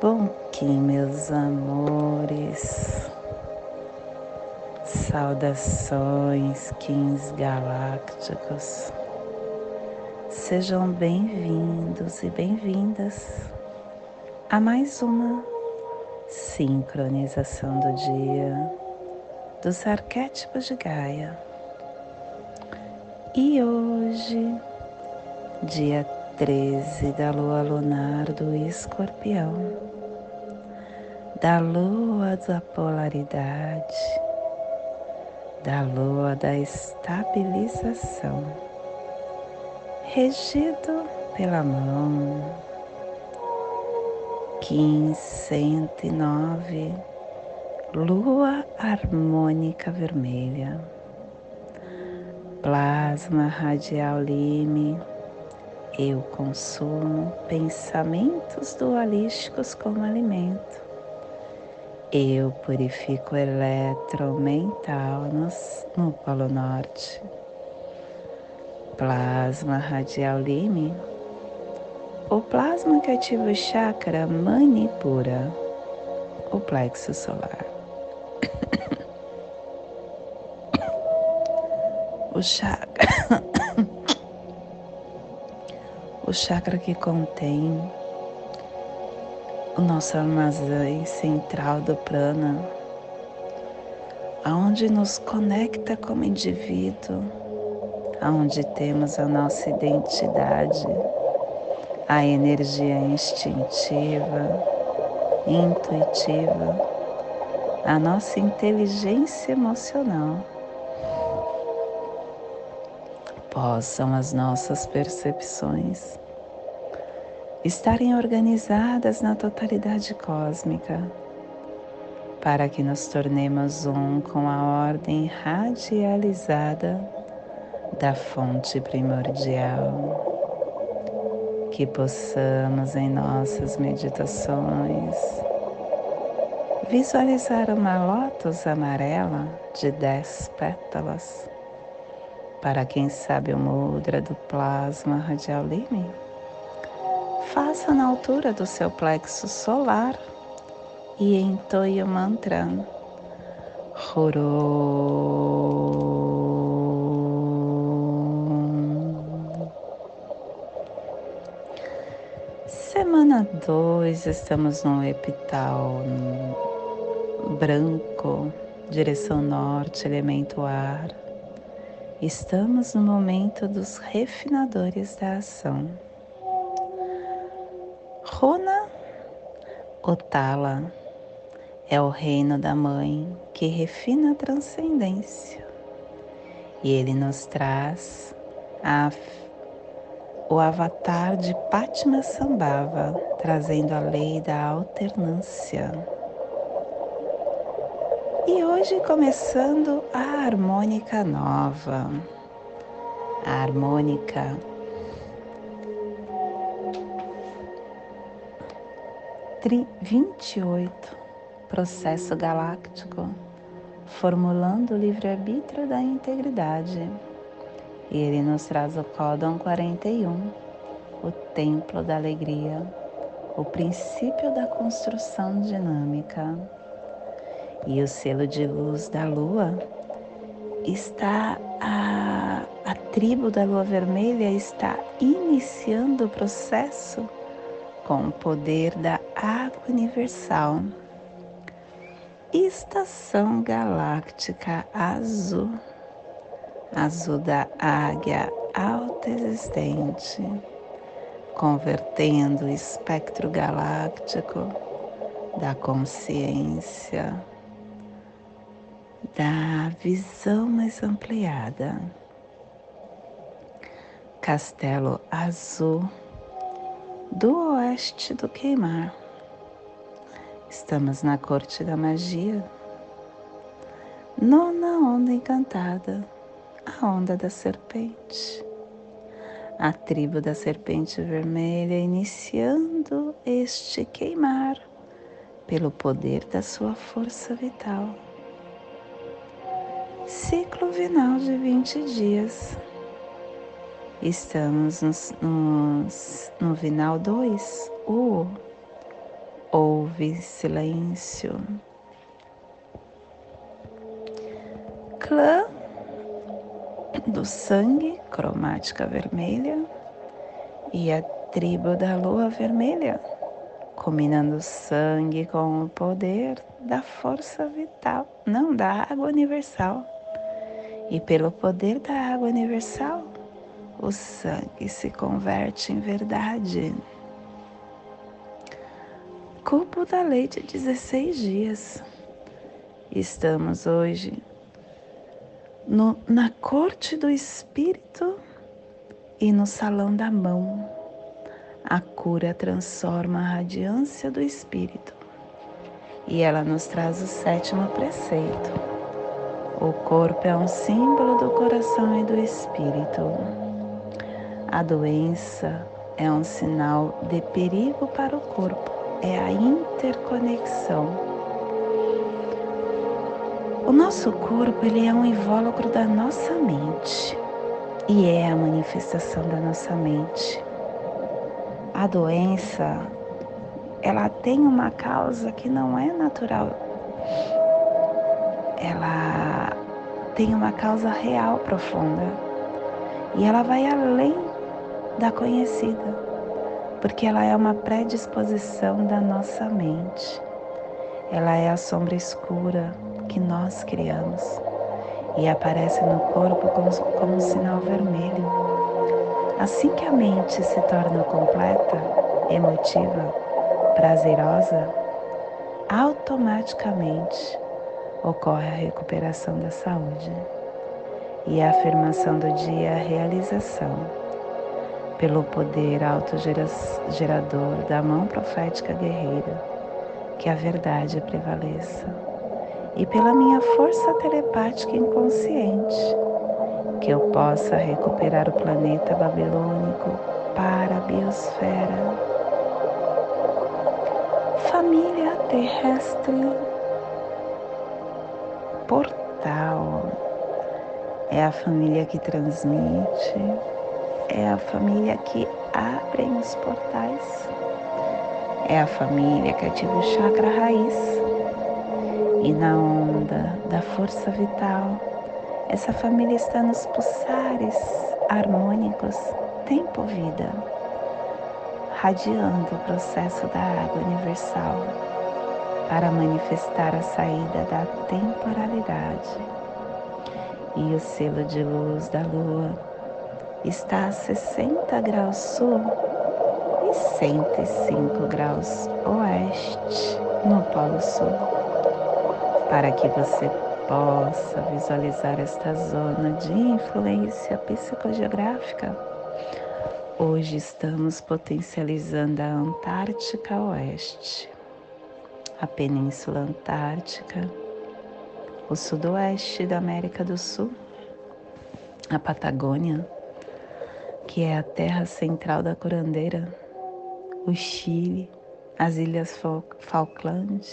Bom Kim, meus amores. Saudações, Kins galácticos. Sejam bem-vindos e bem-vindas a mais uma sincronização do dia dos arquétipos de Gaia e hoje, dia 13 da lua lunar do escorpião, da lua da polaridade, da lua da estabilização, regido pela mão 1509, lua harmônica vermelha plasma radial lime, eu consumo pensamentos dualísticos como alimento. Eu purifico eletromental no Polo Norte. Plasma radial lime, o plasma que ativa o chakra manipura, o plexo solar. o chakra, o chakra que contém o nosso armazém central do prana, aonde nos conecta como indivíduo, aonde temos a nossa identidade, a energia instintiva, intuitiva, a nossa inteligência emocional possam as nossas percepções estarem organizadas na totalidade cósmica, para que nos tornemos um com a ordem radializada da fonte primordial. Que possamos em nossas meditações visualizar uma lótus amarela de dez pétalas para quem sabe o mudra do plasma radial lime, faça na altura do seu plexo solar e entoie o mantra Horo. Semana 2, estamos no epital branco, direção norte, elemento ar. Estamos no momento dos refinadores da ação. Rona Otala é o reino da mãe que refina a transcendência. E ele nos traz a, o avatar de Patma Sambhava, trazendo a lei da alternância. E hoje começando a harmônica nova, a harmônica. E oito, processo galáctico, formulando o livre-arbítrio da integridade. E ele nos traz o códon 41, o templo da alegria, o princípio da construção dinâmica e o selo de luz da lua está a, a tribo da lua vermelha está iniciando o processo com o poder da água universal. Estação galáctica azul, azul da águia alta existente, convertendo o espectro galáctico da consciência da visão mais ampliada. Castelo Azul do oeste do Queimar. Estamos na corte da magia. Nona onda encantada, a onda da serpente. A tribo da serpente vermelha iniciando este queimar pelo poder da sua força vital ciclo vinal de 20 dias. Estamos nos, nos, no vinal 2, o Ouve silêncio. Clã do sangue, cromática vermelha, e a tribo da lua vermelha, combinando sangue com o poder da força vital, não da água universal. E pelo poder da água universal, o sangue se converte em verdade. Cubo da lei de 16 dias. Estamos hoje no, na corte do espírito e no salão da mão. A cura transforma a radiância do espírito e ela nos traz o sétimo preceito. O corpo é um símbolo do coração e do espírito. A doença é um sinal de perigo para o corpo, é a interconexão. O nosso corpo ele é um invólucro da nossa mente e é a manifestação da nossa mente. A doença ela tem uma causa que não é natural. Ela tem uma causa real profunda e ela vai além da conhecida, porque ela é uma predisposição da nossa mente. Ela é a sombra escura que nós criamos e aparece no corpo como, como um sinal vermelho. Assim que a mente se torna completa, emotiva, prazerosa, automaticamente ocorre a recuperação da saúde e a afirmação do dia a realização pelo poder autogerador da mão profética guerreira, que a verdade prevaleça, e pela minha força telepática inconsciente, que eu possa recuperar o planeta babilônico para a biosfera. Família terrestre portal é a família que transmite é a família que abre os portais, é a família que ativa o chakra raiz. E na onda da força vital, essa família está nos pulsares harmônicos tempo-vida, radiando o processo da água universal para manifestar a saída da temporalidade. E o selo de luz da lua está a 60 graus sul e 105 graus oeste no Polo Sul. Para que você possa visualizar esta zona de influência psicogeográfica, hoje estamos potencializando a Antártica Oeste, a Península Antártica, o Sudoeste da América do Sul, a Patagônia que é a terra central da curandeira, o Chile, as Ilhas Falkland,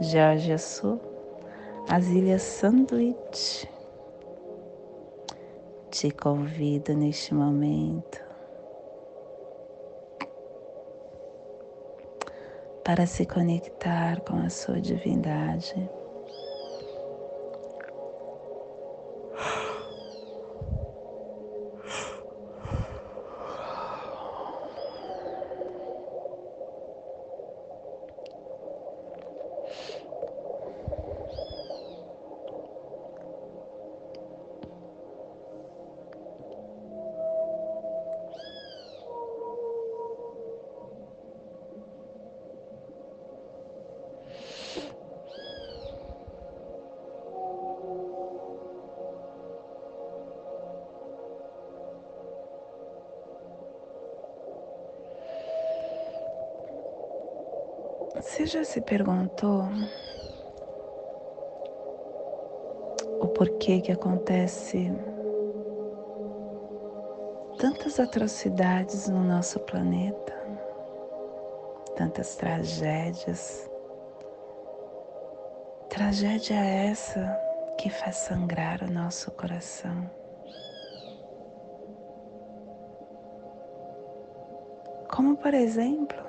Geórgia Sul, as Ilhas Sandwich. Te convido neste momento para se conectar com a sua divindade. Você já se perguntou o porquê que acontece tantas atrocidades no nosso planeta, tantas tragédias? Tragédia essa que faz sangrar o nosso coração. Como, por exemplo,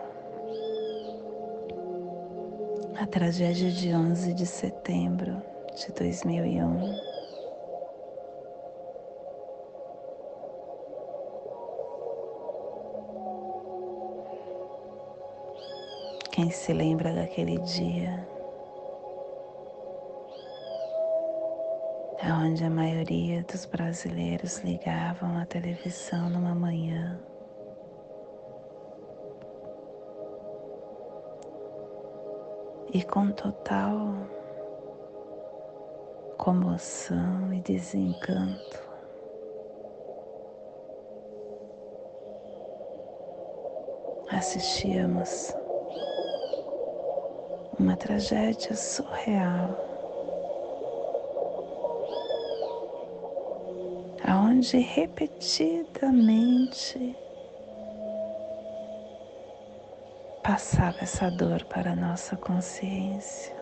tragédia de 11 de setembro de 2001. Quem se lembra daquele dia? Onde a maioria dos brasileiros ligavam a televisão numa manhã e com total comoção e desencanto. Assistíamos uma tragédia surreal, aonde repetidamente passava essa dor para a nossa consciência.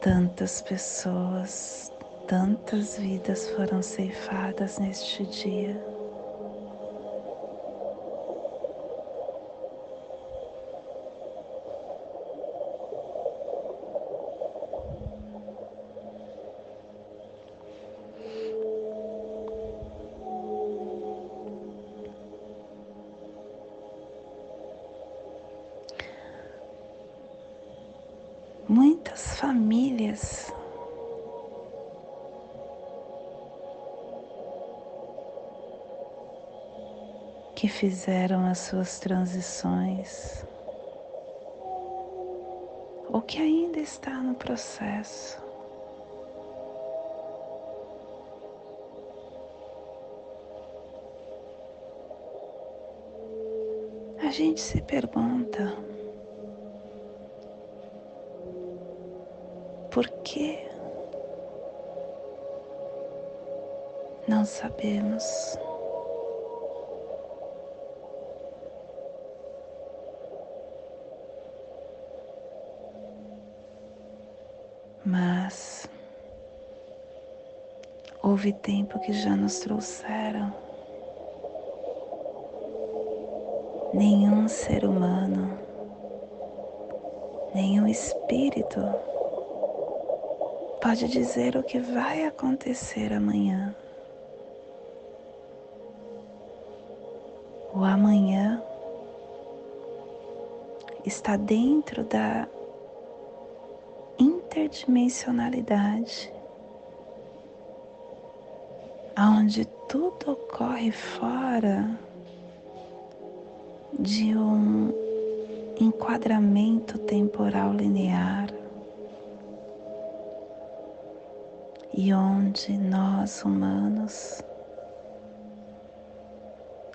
Tantas pessoas, tantas vidas foram ceifadas neste dia. Fizeram as suas transições ou que ainda está no processo. A gente se pergunta Por quê? Não sabemos. Mas houve tempo que já nos trouxeram. Nenhum ser humano, nenhum espírito pode dizer o que vai acontecer amanhã. O amanhã está dentro da interdimensionalidade, onde tudo ocorre fora de um enquadramento temporal linear. e onde nós humanos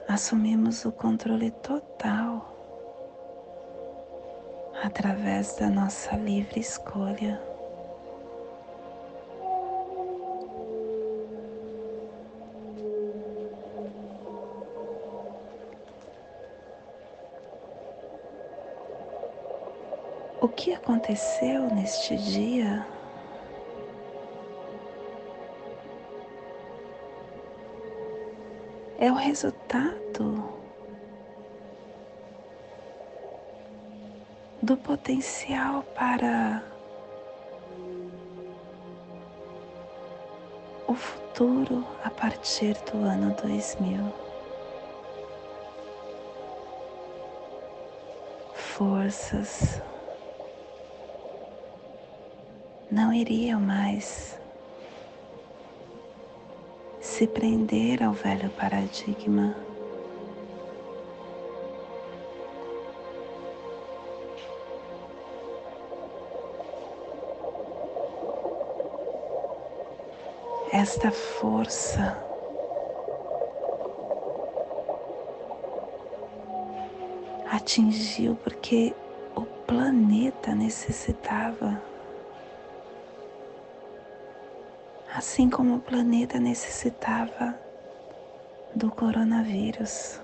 assumimos o controle total através da nossa livre escolha. O que aconteceu neste dia? é o resultado do potencial para o futuro a partir do ano 2000. Forças não iriam mais se prender ao velho paradigma. Esta força atingiu porque o planeta necessitava assim como o planeta necessitava do coronavírus.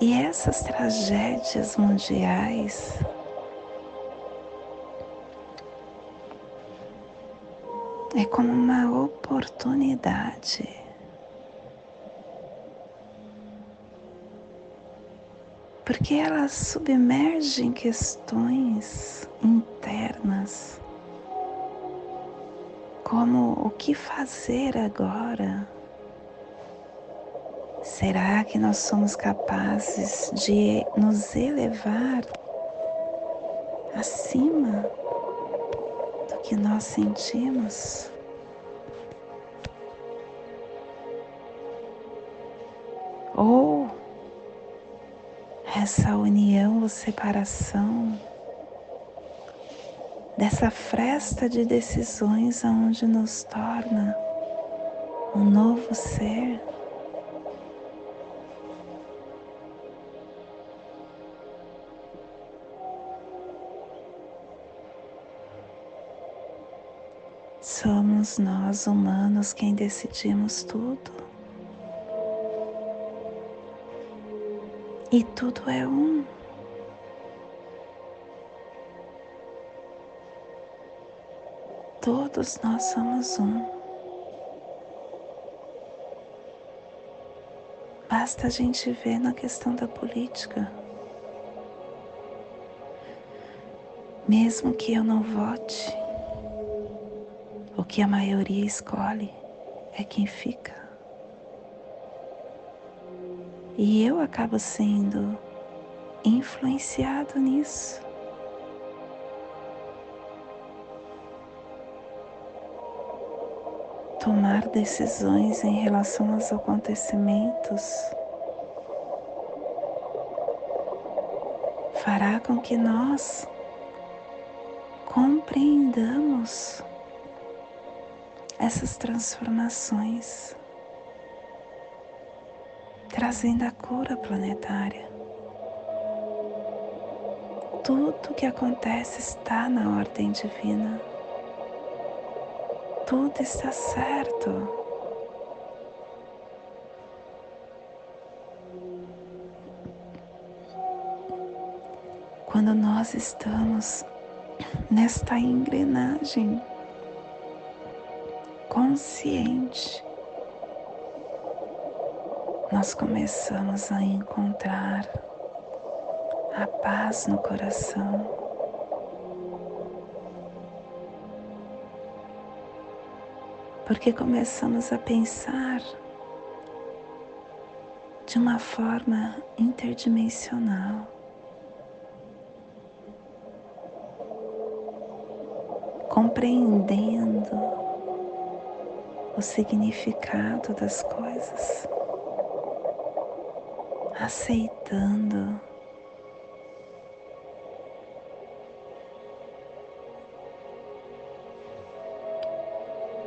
E essas tragédias mundiais é como uma oportunidade porque elas submergem questões internas, como o que fazer agora Será que nós somos capazes de nos elevar acima do que nós sentimos? Essa união ou separação dessa fresta de decisões aonde nos torna um novo ser? Somos nós humanos quem decidimos tudo. E tudo é um. Todos nós somos um. Basta a gente ver na questão da política. Mesmo que eu não vote, o que a maioria escolhe é quem fica. E eu acabo sendo influenciado nisso. Tomar decisões em relação aos acontecimentos fará com que nós compreendamos essas transformações, trazendo a cura planetária. Tudo que acontece está na ordem divina. Tudo está certo. Quando nós estamos nesta engrenagem consciente, nós começamos a encontrar a paz no coração. Porque começamos a pensar de uma forma interdimensional. Compreendendo o significado das coisas, aceitando.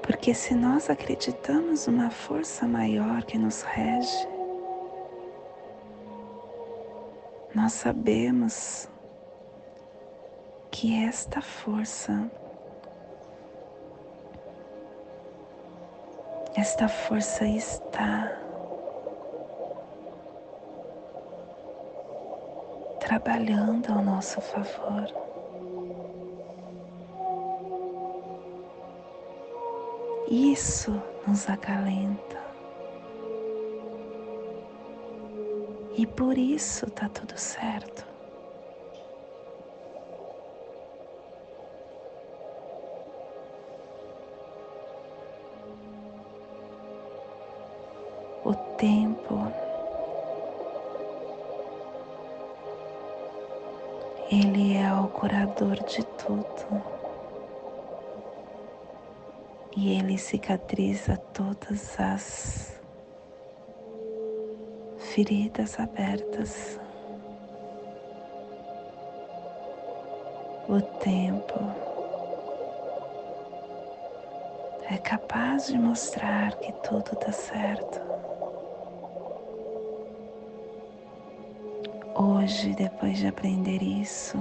Porque se nós acreditamos numa força maior que nos rege, nós sabemos que esta força Esta força está trabalhando ao nosso favor. Isso nos acalenta. E por isso está tudo certo. Curador de tudo. E ele cicatriza todas as feridas abertas. O tempo é capaz de mostrar que tudo está certo. Hoje, depois de aprender isso,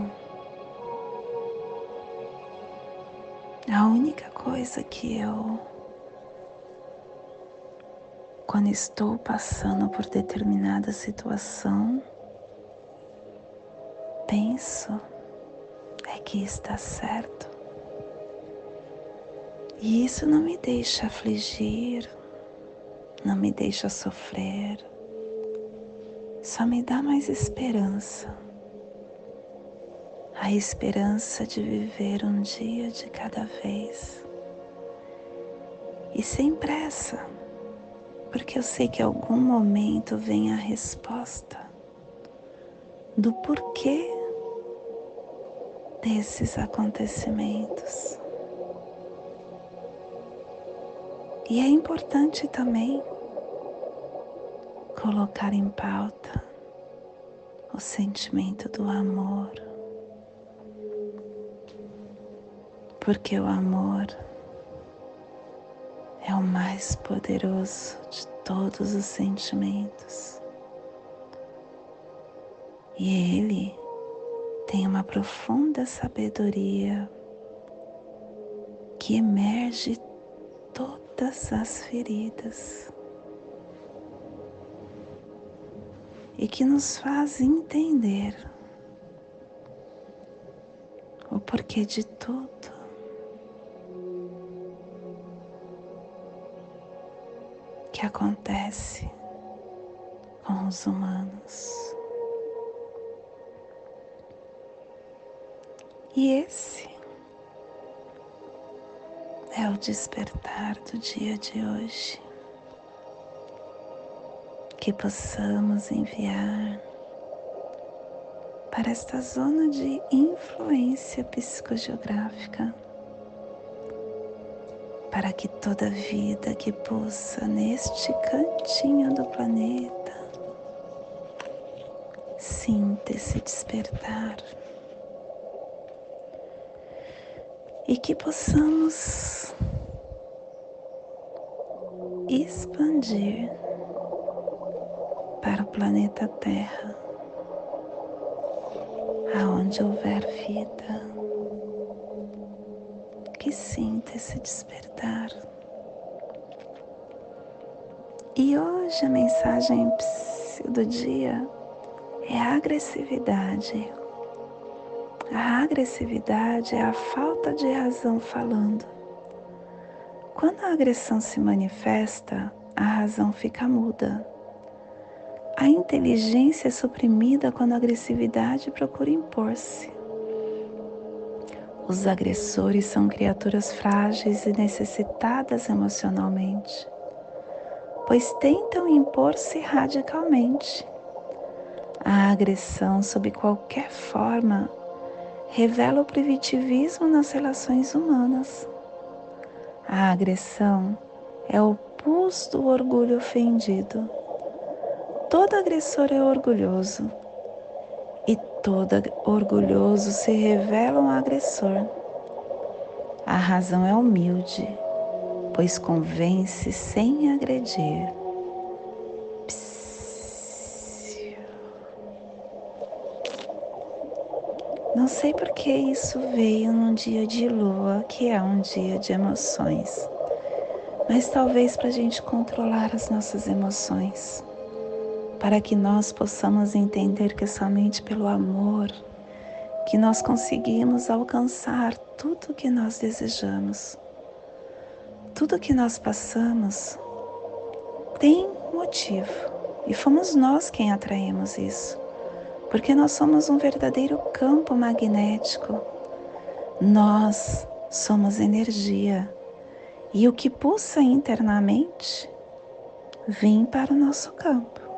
A única coisa que eu, quando estou passando por determinada situação, penso é que está certo. E isso não me deixa afligir, não me deixa sofrer, só me dá mais esperança a esperança de viver um dia de cada vez. E sem pressa, porque eu sei que algum momento vem a resposta do porquê desses acontecimentos. E é importante também colocar em pauta o sentimento do amor porque o amor é o mais poderoso de todos os sentimentos. E ele tem uma profunda sabedoria que emerge todas as feridas e que nos faz entender o porquê de tudo. Que acontece com os humanos. E esse é o despertar do dia de hoje. Que possamos enviar para esta zona de influência psicogeográfica para que toda vida que pulsa neste cantinho do planeta sinta esse despertar. E que possamos expandir para o planeta Terra, aonde houver vida que sinta esse despertar. E hoje a mensagem do dia é a agressividade. A agressividade é a falta de razão falando. Quando a agressão se manifesta, a razão fica muda. A inteligência é suprimida quando a agressividade procura impor-se. Os agressores são criaturas frágeis e necessitadas emocionalmente, pois tentam impor-se radicalmente. A agressão, sob qualquer forma, revela o primitivismo nas relações humanas. A agressão é o pus do orgulho ofendido. Todo agressor é orgulhoso e todo orgulhoso se revela um agressor. A razão é humilde, pois convence sem agredir. Não sei por que isso veio num dia de lua, que é um dia de emoções, mas talvez para a gente controlar as nossas emoções para que nós possamos entender que somente pelo amor que nós conseguimos alcançar tudo o que nós desejamos. Tudo que nós passamos tem motivo e fomos nós quem atraímos isso, porque nós somos um verdadeiro campo magnético. Nós somos energia e o que pulsa internamente vem para o nosso campo.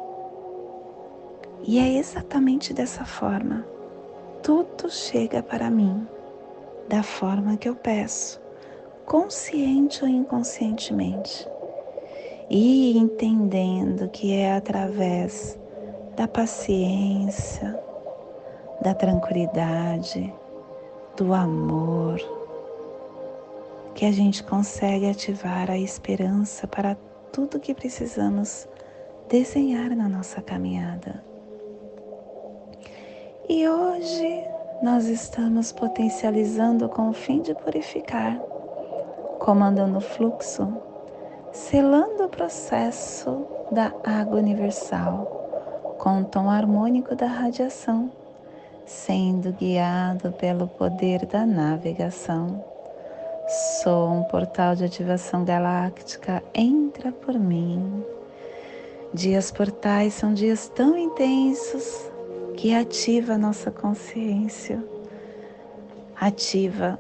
E é exatamente dessa forma. Tudo chega para mim da forma que eu peço, consciente ou inconscientemente. E entendendo que é através da paciência, da tranquilidade, do amor, que a gente consegue ativar a esperança para tudo que precisamos desenhar na nossa caminhada. E hoje nós estamos potencializando com o fim de purificar comandando o fluxo, selando o processo da água universal com o tom harmônico da radiação, sendo guiado pelo poder da navegação. Sou um portal de ativação galáctica, entra por mim. Dias portais são dias tão intensos que ativa a nossa consciência, ativa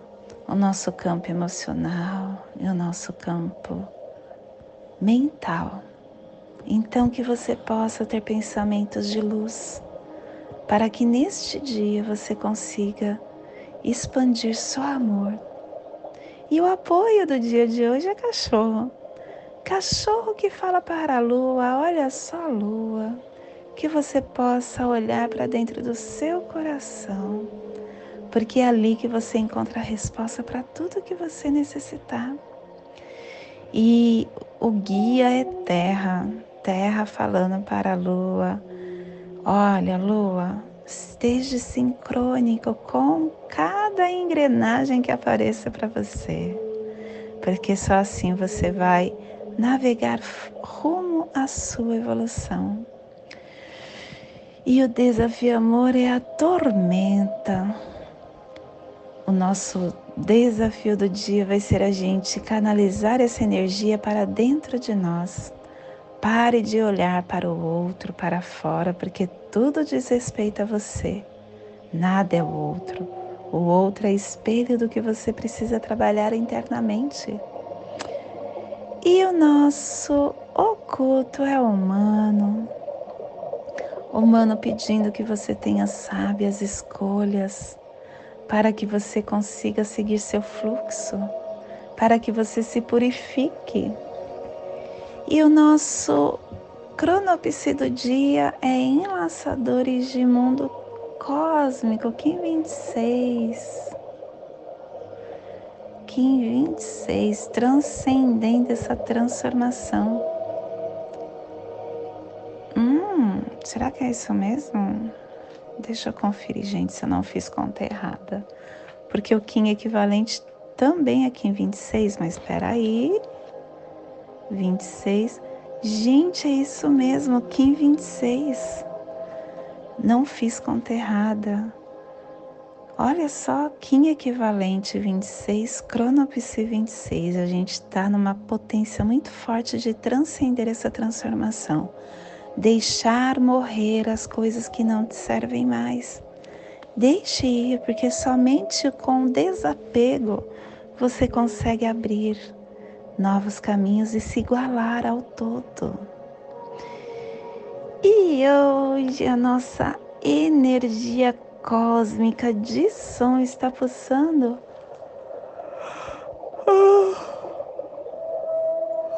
o nosso campo emocional e o nosso campo mental. Então que você possa ter pensamentos de luz, para que neste dia você consiga expandir só amor. E o apoio do dia de hoje é cachorro. Cachorro que fala para a lua, olha só a lua, que você possa olhar para dentro do seu coração, porque é ali que você encontra a resposta para tudo que você necessitar. E o guia é terra, terra falando para a lua: olha, lua, esteja sincrônico com cada engrenagem que apareça para você, porque só assim você vai navegar rumo à sua evolução. E o desafio amor é a tormenta. O nosso desafio do dia vai ser a gente canalizar essa energia para dentro de nós. Pare de olhar para o outro, para fora, porque tudo diz respeito a você. Nada é o outro. O outro é espelho do que você precisa trabalhar internamente. E o nosso oculto é humano. Humano pedindo que você tenha sábias escolhas para que você consiga seguir seu fluxo, para que você se purifique. E o nosso cronopse do dia é Enlaçadores de Mundo Cósmico, Kim 26. Kim 26, transcendendo essa transformação. Será que é isso mesmo? Deixa eu conferir, gente, se eu não fiz conta errada. Porque o Kim equivalente também é Kim 26, mas espera aí. 26. Gente, é isso mesmo, Kim 26. Não fiz conta errada. Olha só, Kim equivalente 26, Cronopsi 26. A gente está numa potência muito forte de transcender essa transformação. Deixar morrer as coisas que não te servem mais. Deixe ir, porque somente com desapego você consegue abrir novos caminhos e se igualar ao todo. E hoje a nossa energia cósmica de som está pulsando.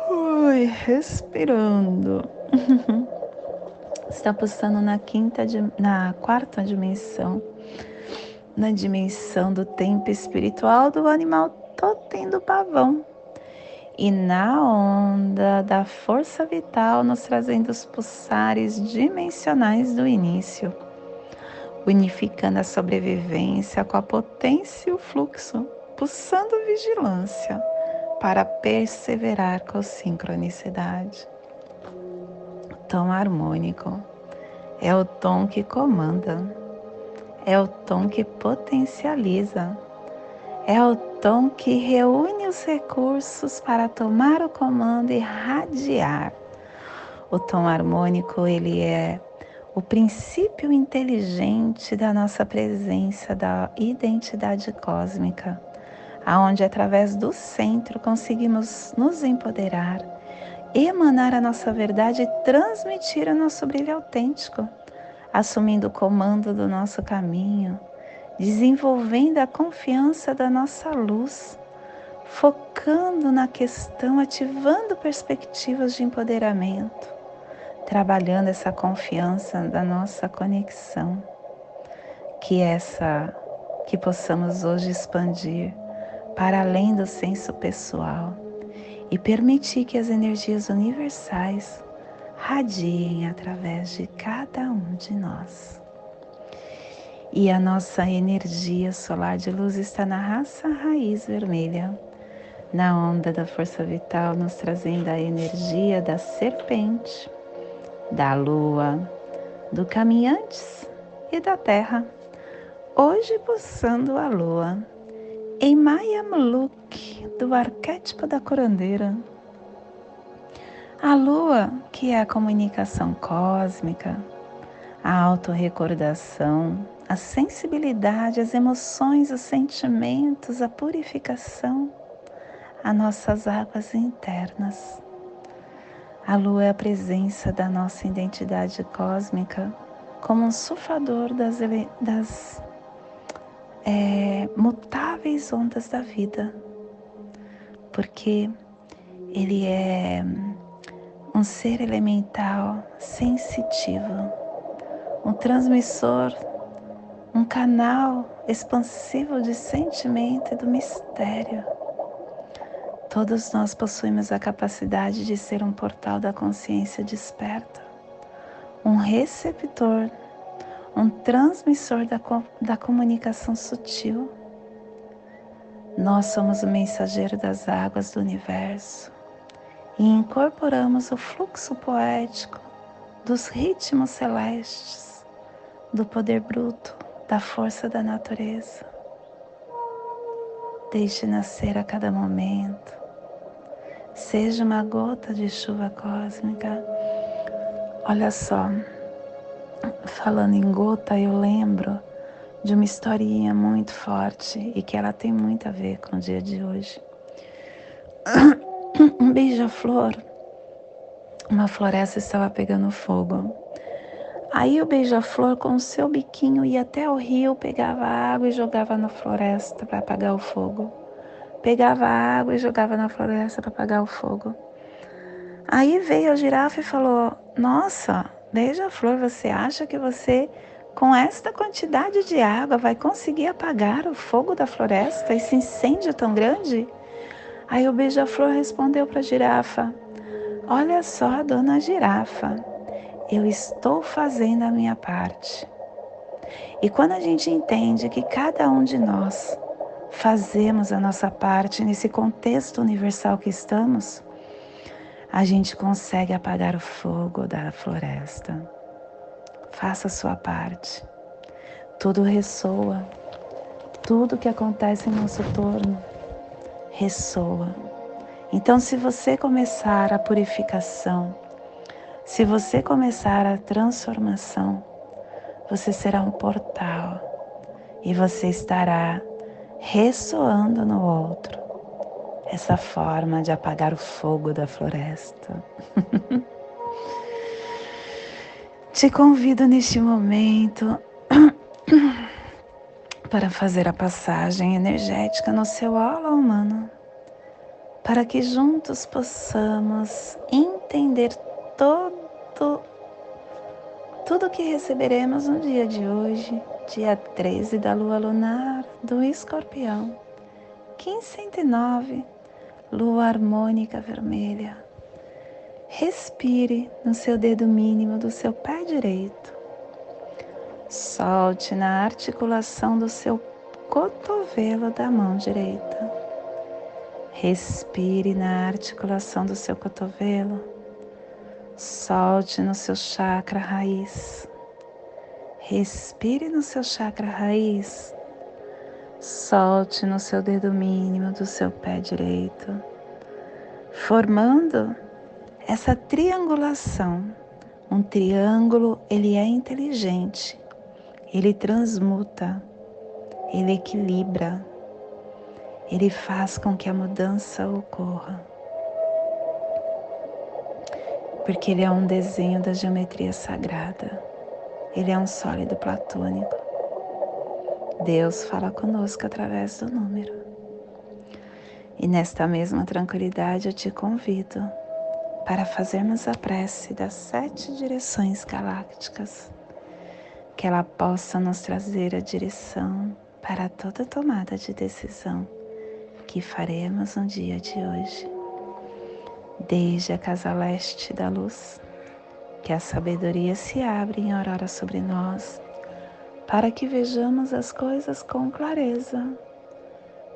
Ui, respirando. está pulsando na quinta, na quarta dimensão, na dimensão do tempo espiritual do animal totem do pavão e na onda da força vital, nos trazendo os pulsares dimensionais do início, unificando a sobrevivência com a potência e o fluxo, pulsando vigilância para perseverar com sincronicidade. Tom harmônico. É o tom que comanda, é o tom que potencializa. É o tom que reúne os recursos para tomar o comando e radiar. O tom harmônico, ele é o princípio inteligente da nossa presença, da identidade cósmica, aonde através do centro conseguimos nos empoderar, emanar a nossa verdade e transmitir o nosso brilho autêntico, assumindo o comando do nosso caminho, desenvolvendo a confiança da nossa luz, focando na questão, ativando perspectivas de empoderamento, trabalhando essa confiança da nossa conexão, que essa que possamos hoje expandir para além do senso pessoal e permitir que as energias universais radiem através de cada um de nós. E a nossa energia solar de luz está na raça raiz vermelha, na onda da força vital, nos trazendo a energia da serpente, da lua, do caminhantes e da terra. Hoje pulsando a lua em Maya Muluk, do arquétipo da curandeira. A lua, que é a comunicação cósmica, a autorrecordação, a sensibilidade, as emoções, os sentimentos, a purificação, as nossas águas internas. A lua é a presença da nossa identidade cósmica como um sufador das, das é, mutáveis ondas da vida, porque ele é um ser elemental sensitivo, um transmissor, um canal expansivo de sentimento e do mistério. Todos nós possuímos a capacidade de ser um portal da consciência desperta, um receptor um transmissor da, da comunicação sutil. Nós somos o mensageiro das águas do universo e incorporamos o fluxo poético dos ritmos celestes, do poder bruto, da força da natureza. Deixe nascer a cada momento. Seja uma gota de chuva cósmica. Olha só, falando em gota, eu lembro de uma historinha muito forte e que ela tem muito a ver com o dia de hoje. Um beija-flor, uma floresta estava pegando fogo. Aí o beija-flor, com o seu biquinho, ia até o rio, pegava água e jogava na floresta para apagar o fogo. Pegava água e jogava na floresta para apagar o fogo. Aí veio a girafa e falou: Nossa, Beija-flor, você acha que você, com esta quantidade de água, vai conseguir apagar o fogo da floresta, esse incêndio tão grande? Aí o beija-flor respondeu para a girafa: Olha só, dona girafa, eu estou fazendo a minha parte. E quando a gente entende que cada um de nós fazemos a nossa parte nesse contexto universal que estamos, a gente consegue apagar o fogo da floresta. Faça a sua parte. Tudo ressoa. Tudo que acontece em nosso torno ressoa. Então, se você começar a purificação, se você começar a transformação, você será um portal e você estará ressoando no outro essa forma de apagar o fogo da floresta. Te convido neste momento para fazer a passagem energética no seu aula humano, para que juntos possamos entender todo tudo que receberemos no dia de hoje, dia 13 da lua lunar do Escorpião, 1509 lua harmônica vermelha. Respire no seu dedo mínimo do seu pé direito. Solte na articulação do seu cotovelo da mão direita. Respire na articulação do seu cotovelo. Solte no seu chakra raiz. Respire no seu chakra raiz Solte no seu dedo mínimo do seu pé direito, formando essa triangulação. Um triângulo, ele é inteligente, ele transmuta, ele equilibra, ele faz com que a mudança ocorra. Porque ele é um desenho da geometria sagrada, ele é um sólido platônico. Deus fala conosco através do número. E nesta mesma tranquilidade eu te convido para fazermos a prece das sete direções galácticas, que ela possa nos trazer a direção para toda tomada de decisão que faremos no dia de hoje. Desde a casa leste da luz, que a sabedoria se abre em aurora sobre nós para que vejamos as coisas com clareza.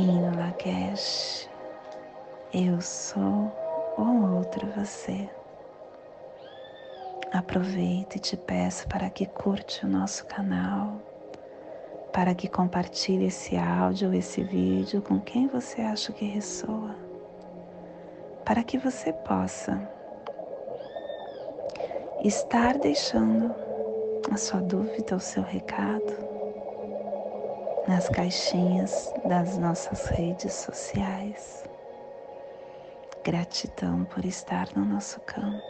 em Lakesh, eu sou um outro você. Aproveita e te peço para que curte o nosso canal, para que compartilhe esse áudio ou esse vídeo com quem você acha que ressoa, para que você possa estar deixando a sua dúvida, o seu recado nas caixinhas das nossas redes sociais. Gratidão por estar no nosso campo.